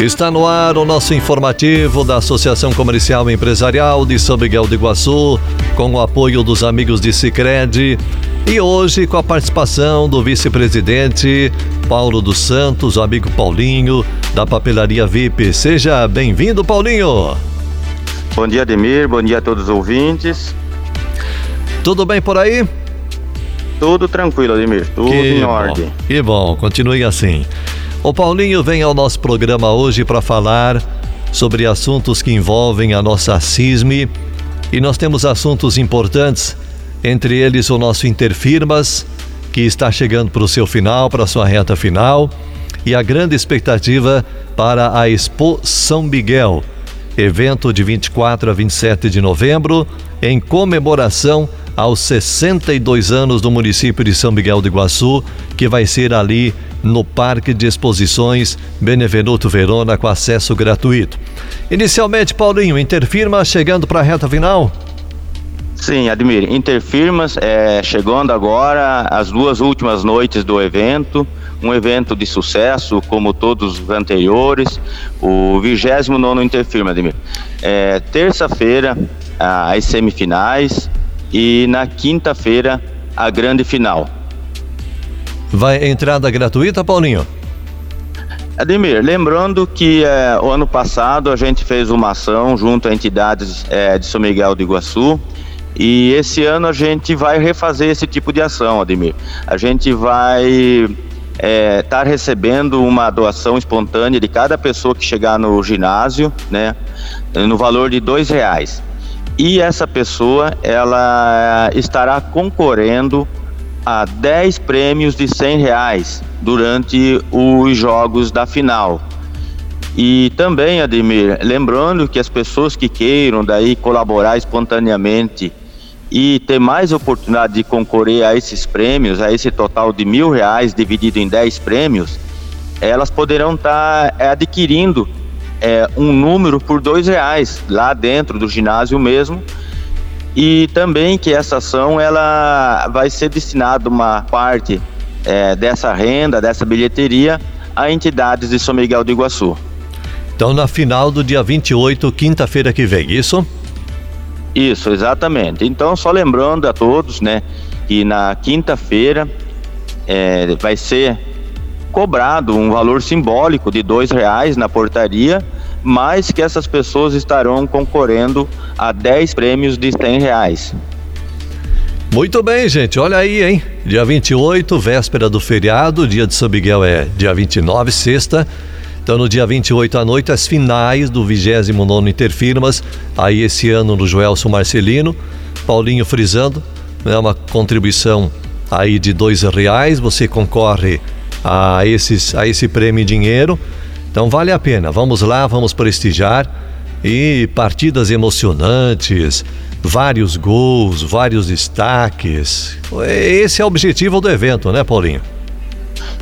Está no ar o nosso informativo da Associação Comercial e Empresarial de São Miguel do Iguaçu, com o apoio dos amigos de Sicredi e hoje com a participação do vice-presidente Paulo dos Santos, o amigo Paulinho da Papelaria VIP. Seja bem-vindo, Paulinho. Bom dia, Ademir. Bom dia a todos os ouvintes. Tudo bem por aí? Tudo tranquilo, Ademir. Tudo que em bom, ordem. Que bom, continue assim. O Paulinho vem ao nosso programa hoje para falar sobre assuntos que envolvem a nossa CISME. E nós temos assuntos importantes, entre eles o nosso Interfirmas, que está chegando para o seu final, para a sua reta final, e a grande expectativa para a Expo São Miguel, evento de 24 a 27 de novembro, em comemoração aos 62 anos do município de São Miguel do Iguaçu, que vai ser ali no Parque de Exposições Benevenuto Verona com acesso gratuito. Inicialmente, Paulinho, Interfirma chegando para a reta final? Sim, Admir, Interfirmas é, chegando agora as duas últimas noites do evento, um evento de sucesso como todos os anteriores, o 29 Interfirma, Admir. É, Terça-feira, as semifinais e na quinta-feira, a grande final. Vai entrada gratuita, Paulinho? Ademir, lembrando que é, o ano passado a gente fez uma ação junto a entidades é, de São Miguel do Iguaçu e esse ano a gente vai refazer esse tipo de ação, Ademir. A gente vai estar é, tá recebendo uma doação espontânea de cada pessoa que chegar no ginásio, né, no valor de dois reais. E essa pessoa ela estará concorrendo a 10 prêmios de 100 reais durante os jogos da final. E também, Ademir, lembrando que as pessoas que queiram daí colaborar espontaneamente e ter mais oportunidade de concorrer a esses prêmios, a esse total de mil reais dividido em 10 prêmios, elas poderão estar tá, é, adquirindo é, um número por dois reais lá dentro do ginásio mesmo e também que essa ação ela vai ser destinada uma parte é, dessa renda, dessa bilheteria, a entidades de São Miguel do Iguaçu. Então, na final do dia 28, quinta-feira que vem, isso? Isso, exatamente. Então, só lembrando a todos, né, que na quinta-feira é, vai ser cobrado um valor simbólico de dois reais na portaria mas que essas pessoas estarão concorrendo a 10 prêmios de 100 reais. Muito bem, gente. Olha aí, hein? Dia 28, véspera do feriado. Dia de São Miguel é dia 29, sexta. Então, no dia 28 à noite, as finais do 29 Interfirmas. Aí, esse ano, no Joelson Marcelino. Paulinho frisando, é uma contribuição aí de dois reais. Você concorre a, esses, a esse prêmio em dinheiro. Então vale a pena. Vamos lá, vamos prestigiar e partidas emocionantes, vários gols, vários destaques. Esse é o objetivo do evento, né, Paulinho?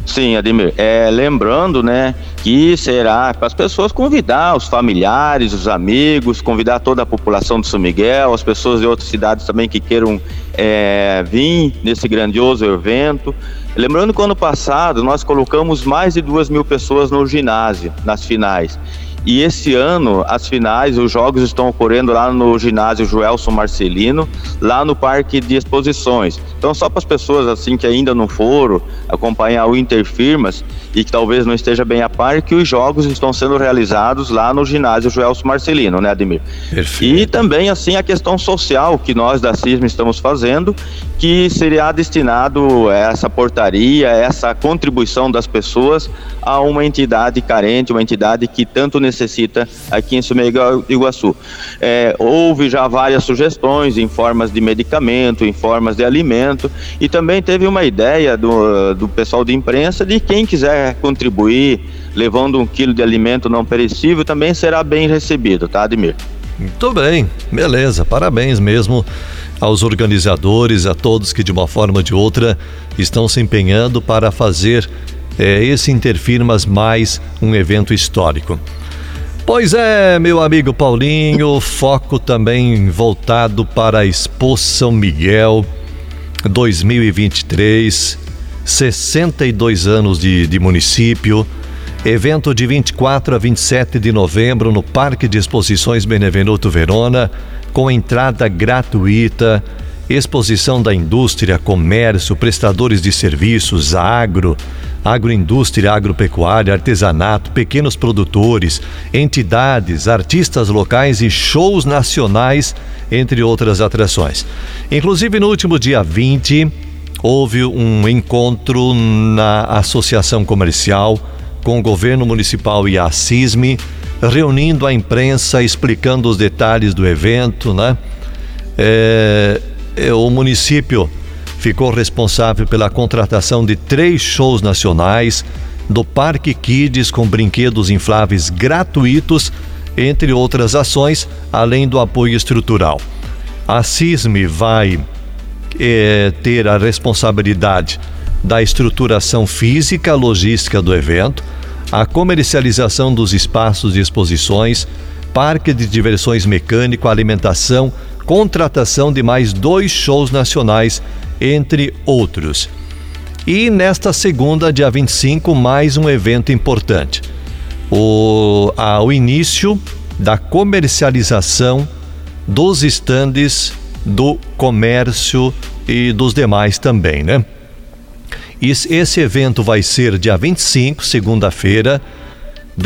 Sim, Ademir. É, lembrando, né, que será para as pessoas convidar os familiares, os amigos, convidar toda a população de São Miguel, as pessoas de outras cidades também que queiram é, vir nesse grandioso evento. Lembrando que ano passado nós colocamos mais de duas mil pessoas no ginásio, nas finais. E esse ano, as finais, os jogos estão ocorrendo lá no ginásio Joelson Marcelino, lá no Parque de Exposições. Então, só para as pessoas assim que ainda não foram acompanhar o Interfirmas e que talvez não esteja bem a par, que os jogos estão sendo realizados lá no ginásio Joelson Marcelino, né, Ademir? Perfeito. E também, assim, a questão social que nós da CISM estamos fazendo, que seria destinado essa portaria, essa contribuição das pessoas a uma entidade carente, uma entidade que tanto necessita necessita aqui em Sumega Iguaçu. É, houve já várias sugestões em formas de medicamento, em formas de alimento, e também teve uma ideia do, do pessoal de imprensa de quem quiser contribuir levando um quilo de alimento não perecível também será bem recebido, tá, Admir? Muito bem, beleza, parabéns mesmo aos organizadores, a todos que de uma forma ou de outra estão se empenhando para fazer é, esse Interfirmas mais um evento histórico. Pois é, meu amigo Paulinho, foco também voltado para a Expo São Miguel 2023, 62 anos de, de município Evento de 24 a 27 de novembro no Parque de Exposições Benevenuto Verona, com entrada gratuita, exposição da indústria, comércio, prestadores de serviços, agro, agroindústria, agropecuária, artesanato, pequenos produtores, entidades, artistas locais e shows nacionais, entre outras atrações. Inclusive, no último dia 20, houve um encontro na Associação Comercial com o governo municipal e a CISME, reunindo a imprensa, explicando os detalhes do evento, né? É, é, o município ficou responsável pela contratação de três shows nacionais do Parque Kids com brinquedos infláveis gratuitos, entre outras ações, além do apoio estrutural. A CISME vai é, ter a responsabilidade da estruturação física, logística do evento, a comercialização dos espaços de exposições, parque de diversões mecânico, alimentação, contratação de mais dois shows nacionais, entre outros. E nesta segunda, dia 25, mais um evento importante. O, a, o início da comercialização dos estandes do comércio e dos demais também, né? Esse evento vai ser dia 25, segunda-feira,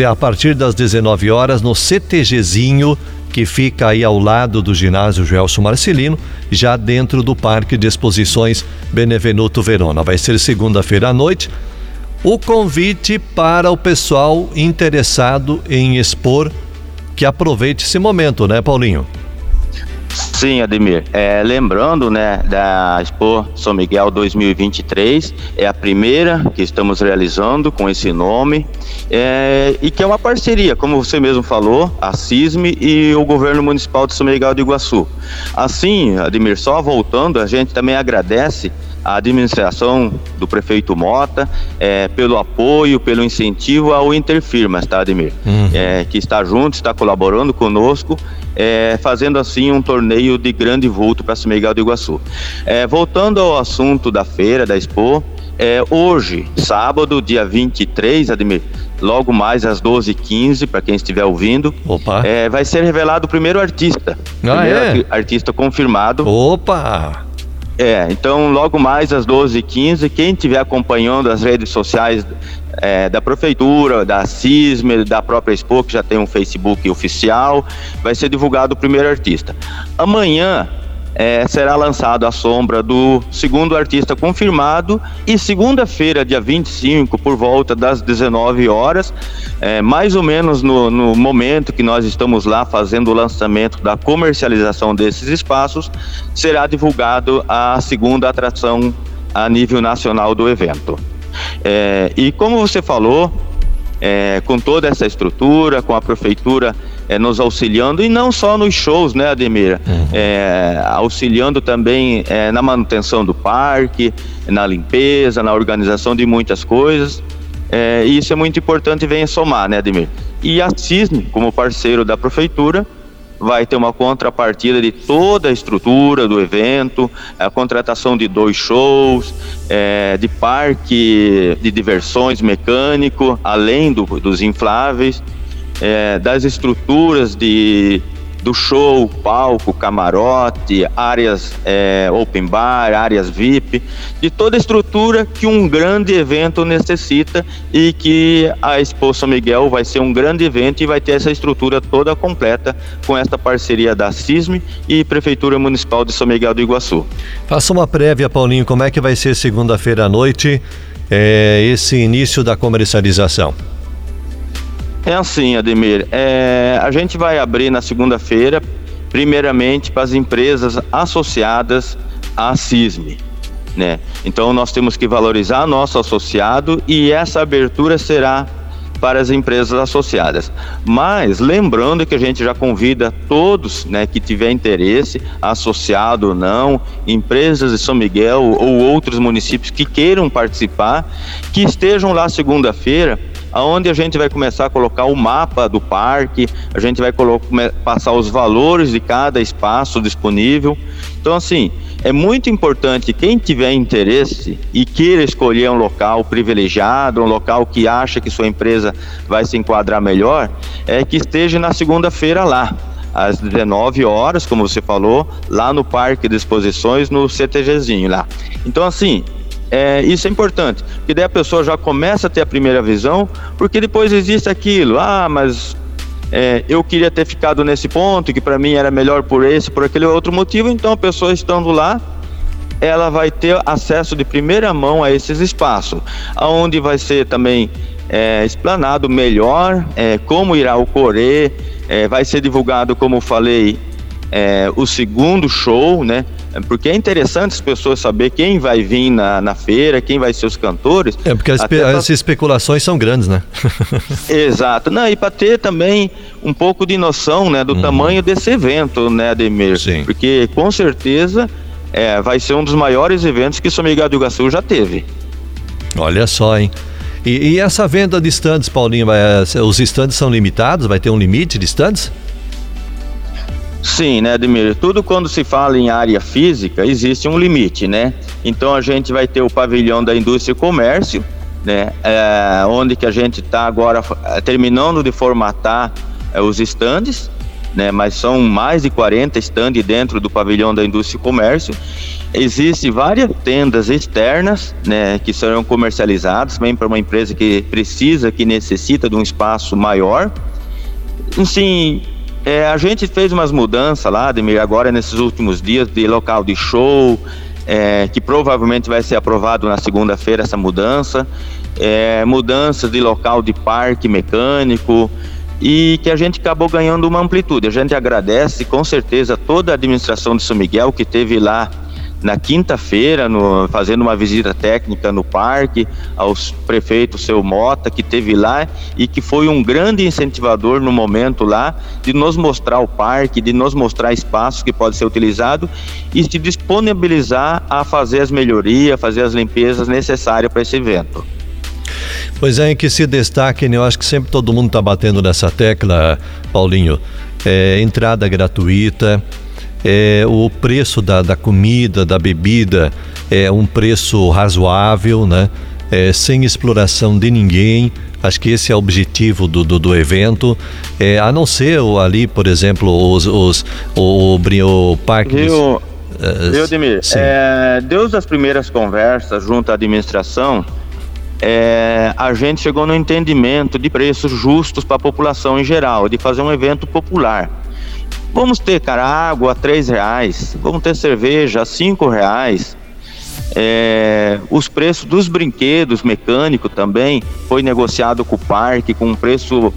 a partir das 19 horas, no CTGzinho, que fica aí ao lado do ginásio Gelson Marcelino, já dentro do Parque de Exposições Benevenuto Verona. Vai ser segunda-feira à noite. O convite para o pessoal interessado em expor que aproveite esse momento, né, Paulinho? Sim, Ademir. É, lembrando, né, da Expo São Miguel 2023, é a primeira que estamos realizando com esse nome é, e que é uma parceria, como você mesmo falou, a CISME e o Governo Municipal de São Miguel do Iguaçu. Assim, Ademir, só voltando, a gente também agradece a administração do prefeito Mota é, pelo apoio, pelo incentivo ao Interfirmas, tá, Ademir? Uhum. É, que está junto, está colaborando conosco, é, fazendo assim um torneio de grande vulto para São Miguel do Iguaçu. É, voltando ao assunto da feira, da Expo, é, hoje, sábado, dia 23, Ademir, logo mais às 12h15, para quem estiver ouvindo, é, vai ser revelado o primeiro artista. Ah, primeiro é? artista confirmado. Opa! É, então logo mais às 12h15, quem estiver acompanhando as redes sociais é, da prefeitura, da CISME, da própria Expo, que já tem um Facebook oficial, vai ser divulgado o primeiro artista. Amanhã é, será lançado a sombra do segundo artista confirmado e segunda-feira, dia 25, por volta das 19 horas, é, mais ou menos no, no, momento que nós estamos lá fazendo o lançamento da comercialização desses espaços, será divulgado a segunda atração a nível nacional do evento. É, e como você falou, é, com toda essa estrutura, com a prefeitura é, nos auxiliando, e não só nos shows, né, Ademir? Uhum. É, auxiliando também é, na manutenção do parque, na limpeza, na organização de muitas coisas. É, e isso é muito importante e vem somar, né, Ademir? E a CISNE, como parceiro da prefeitura, vai ter uma contrapartida de toda a estrutura do evento, a contratação de dois shows, é, de parque de diversões mecânico, além do, dos infláveis, é, das estruturas de do show, palco, camarote, áreas é, open bar, áreas VIP, de toda a estrutura que um grande evento necessita e que a Expo São Miguel vai ser um grande evento e vai ter essa estrutura toda completa com esta parceria da CISME e Prefeitura Municipal de São Miguel do Iguaçu. Faça uma prévia, Paulinho, como é que vai ser segunda-feira à noite é, esse início da comercialização? É assim, Ademir. É, a gente vai abrir na segunda-feira, primeiramente para as empresas associadas à CISME. Né? Então nós temos que valorizar nosso associado e essa abertura será para as empresas associadas. Mas lembrando que a gente já convida todos, né, que tiver interesse, associado ou não, empresas de São Miguel ou outros municípios que queiram participar, que estejam lá segunda-feira aonde a gente vai começar a colocar o mapa do parque, a gente vai passar os valores de cada espaço disponível. Então, assim, é muito importante quem tiver interesse e queira escolher um local privilegiado, um local que acha que sua empresa vai se enquadrar melhor, é que esteja na segunda-feira lá às 19 horas, como você falou, lá no Parque de Exposições, no CTGzinho lá. Então, assim, é, isso é importante, porque daí a pessoa já começa a ter a primeira visão, porque depois existe aquilo, ah, mas é, eu queria ter ficado nesse ponto, que para mim era melhor por esse, por aquele outro motivo, então a pessoa estando lá, ela vai ter acesso de primeira mão a esses espaços, aonde vai ser também é, explanado melhor é, como irá ocorrer, é, vai ser divulgado, como falei, é, o segundo show, né? Porque é interessante as pessoas saber quem vai vir na, na feira, quem vai ser os cantores. É, porque as, as especulações são grandes, né? Exato. Não, e para ter também um pouco de noção né, do uhum. tamanho desse evento, né, Ademir? Sim. Porque com certeza é, vai ser um dos maiores eventos que São Miguel do Iguaçu já teve. Olha só, hein? E, e essa venda de estandes, Paulinho, vai, os estandes são limitados? Vai ter um limite de estandes? Sim, né, Ademir? Tudo quando se fala em área física, existe um limite, né? Então a gente vai ter o pavilhão da indústria e comércio, né? É, onde que a gente está agora é, terminando de formatar é, os estandes, né? Mas são mais de 40 estandes dentro do pavilhão da indústria e comércio. Existem várias tendas externas, né? Que serão comercializadas também para uma empresa que precisa, que necessita de um espaço maior. Sim, é, a gente fez umas mudanças lá, Ademir, agora nesses últimos dias, de local de show, é, que provavelmente vai ser aprovado na segunda-feira essa mudança, é, mudanças de local de parque mecânico e que a gente acabou ganhando uma amplitude. A gente agradece com certeza toda a administração de São Miguel que teve lá na quinta-feira, fazendo uma visita técnica no parque, aos prefeitos seu Mota, que teve lá e que foi um grande incentivador no momento lá de nos mostrar o parque, de nos mostrar espaços que pode ser utilizado e se disponibilizar a fazer as melhorias, fazer as limpezas necessárias para esse evento. Pois é, em que se destaque, né, eu acho que sempre todo mundo está batendo nessa tecla, Paulinho, é, entrada gratuita, é, o preço da, da comida, da bebida é um preço razoável, né? É, sem exploração de ninguém. Acho que esse é o objetivo do, do, do evento. É, a não ser ali, por exemplo, os, os, o, o, o parque. Viu, dos, viu? É, Deus das primeiras conversas junto à administração, é, a gente chegou no entendimento de preços justos para a população em geral, de fazer um evento popular. Vamos ter, cara, água a três reais, vamos ter cerveja a cinco reais. É, os preços dos brinquedos mecânicos também foi negociado com o parque com um preço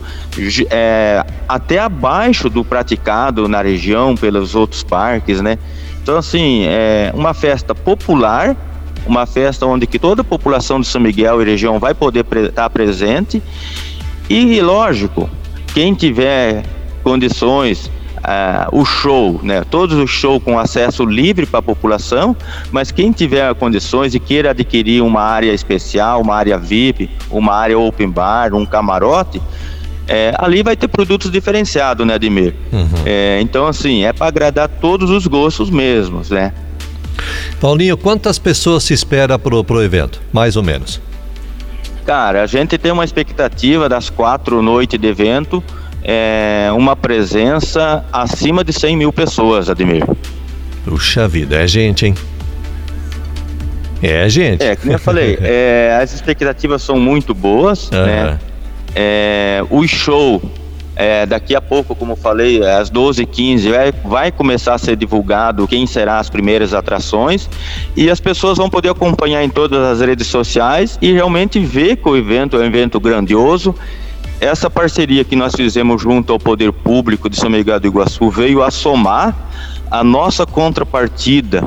é, até abaixo do praticado na região pelos outros parques, né? Então assim é uma festa popular, uma festa onde que toda a população de São Miguel e região vai poder estar tá presente e lógico quem tiver condições Uh, o show, né? Todos os shows com acesso livre para a população, mas quem tiver condições e queira adquirir uma área especial, uma área VIP, uma área open bar, um camarote, é, ali vai ter produtos diferenciados, né, Ademir? Uhum. É, então, assim, é para agradar todos os gostos mesmos, né? Paulinho, quantas pessoas se espera pro, pro evento, mais ou menos? Cara, a gente tem uma expectativa das quatro noites de evento, é, uma presença acima de 100 mil pessoas, Ademir. Puxa vida, é gente, hein? É gente. É, como eu falei, é, as expectativas são muito boas, uhum. né? É, o show, é, daqui a pouco, como eu falei, às 12h15, vai, vai começar a ser divulgado quem serão as primeiras atrações e as pessoas vão poder acompanhar em todas as redes sociais e realmente ver que o evento é um evento grandioso essa parceria que nós fizemos junto ao Poder Público de São Miguel do Iguaçu veio a somar a nossa contrapartida.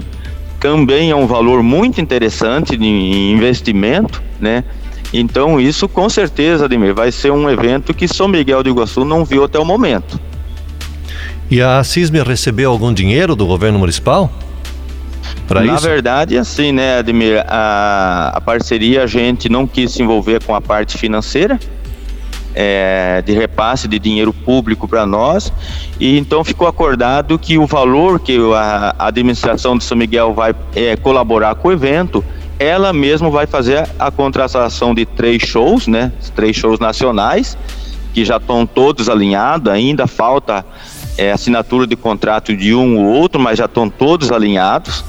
Também é um valor muito interessante de investimento, né? Então isso com certeza, Ademir, vai ser um evento que São Miguel do Iguaçu não viu até o momento. E a CISME recebeu algum dinheiro do governo municipal? Na isso? verdade, assim, né, Ademir, a, a parceria a gente não quis se envolver com a parte financeira, é, de repasse de dinheiro público para nós, e então ficou acordado que o valor que a administração de São Miguel vai é, colaborar com o evento, ela mesma vai fazer a contratação de três shows, né? Três shows nacionais, que já estão todos alinhados, ainda falta é, assinatura de contrato de um ou outro, mas já estão todos alinhados.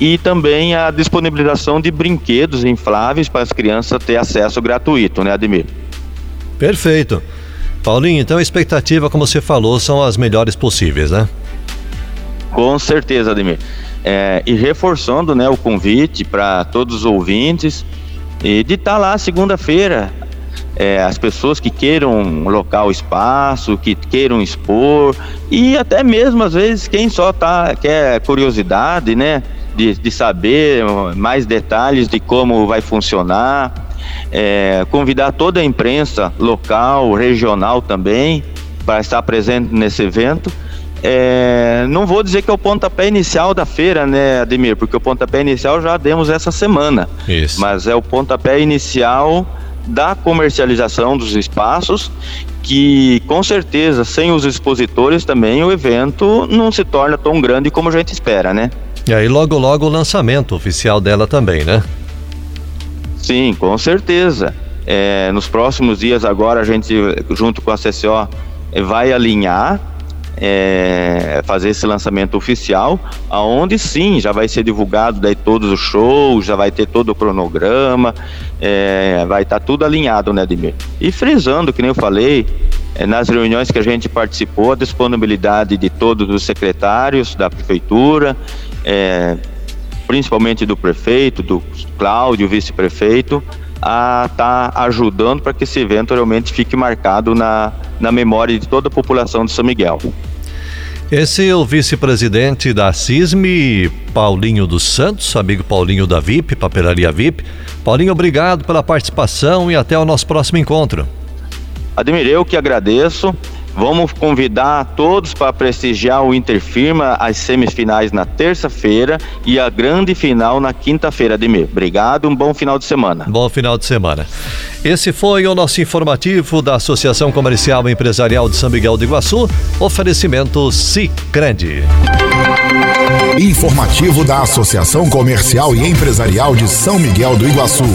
E também a disponibilização de brinquedos infláveis para as crianças ter acesso gratuito, né, Ademir? Perfeito. Paulinho, então a expectativa, como você falou, são as melhores possíveis, né? Com certeza, Ademir. É, e reforçando né, o convite para todos os ouvintes e de estar tá lá segunda-feira. É, as pessoas que queiram local espaço, que queiram expor, e até mesmo às vezes quem só tá, quer curiosidade, né? De, de saber mais detalhes de como vai funcionar é, convidar toda a imprensa local, regional também, para estar presente nesse evento. É, não vou dizer que é o pontapé inicial da feira, né, Ademir? Porque o pontapé inicial já demos essa semana. Isso. Mas é o pontapé inicial da comercialização dos espaços, que com certeza, sem os expositores também, o evento não se torna tão grande como a gente espera, né? E aí logo logo o lançamento oficial dela também, né? Sim, com certeza. É, nos próximos dias agora a gente, junto com a CCO, vai alinhar, é, fazer esse lançamento oficial, aonde sim já vai ser divulgado daí todos os shows, já vai ter todo o cronograma, é, vai estar tá tudo alinhado, né, Ademir? E frisando, que nem eu falei, é, nas reuniões que a gente participou, a disponibilidade de todos os secretários da prefeitura, é, principalmente do prefeito, do Cláudio, vice-prefeito, a estar tá ajudando para que esse evento realmente fique marcado na, na memória de toda a população de São Miguel. Esse é o vice-presidente da CISME, Paulinho dos Santos, amigo Paulinho da VIP, Papelaria VIP. Paulinho, obrigado pela participação e até o nosso próximo encontro. Admir, eu que agradeço. Vamos convidar todos para prestigiar o Interfirma, as semifinais na terça-feira e a grande final na quinta-feira, Ademir. Obrigado, um bom final de semana. Bom final de semana. Esse foi o nosso informativo da Associação Comercial e Empresarial de São Miguel do Iguaçu. Oferecimento Cicred. Informativo da Associação Comercial e Empresarial de São Miguel do Iguaçu.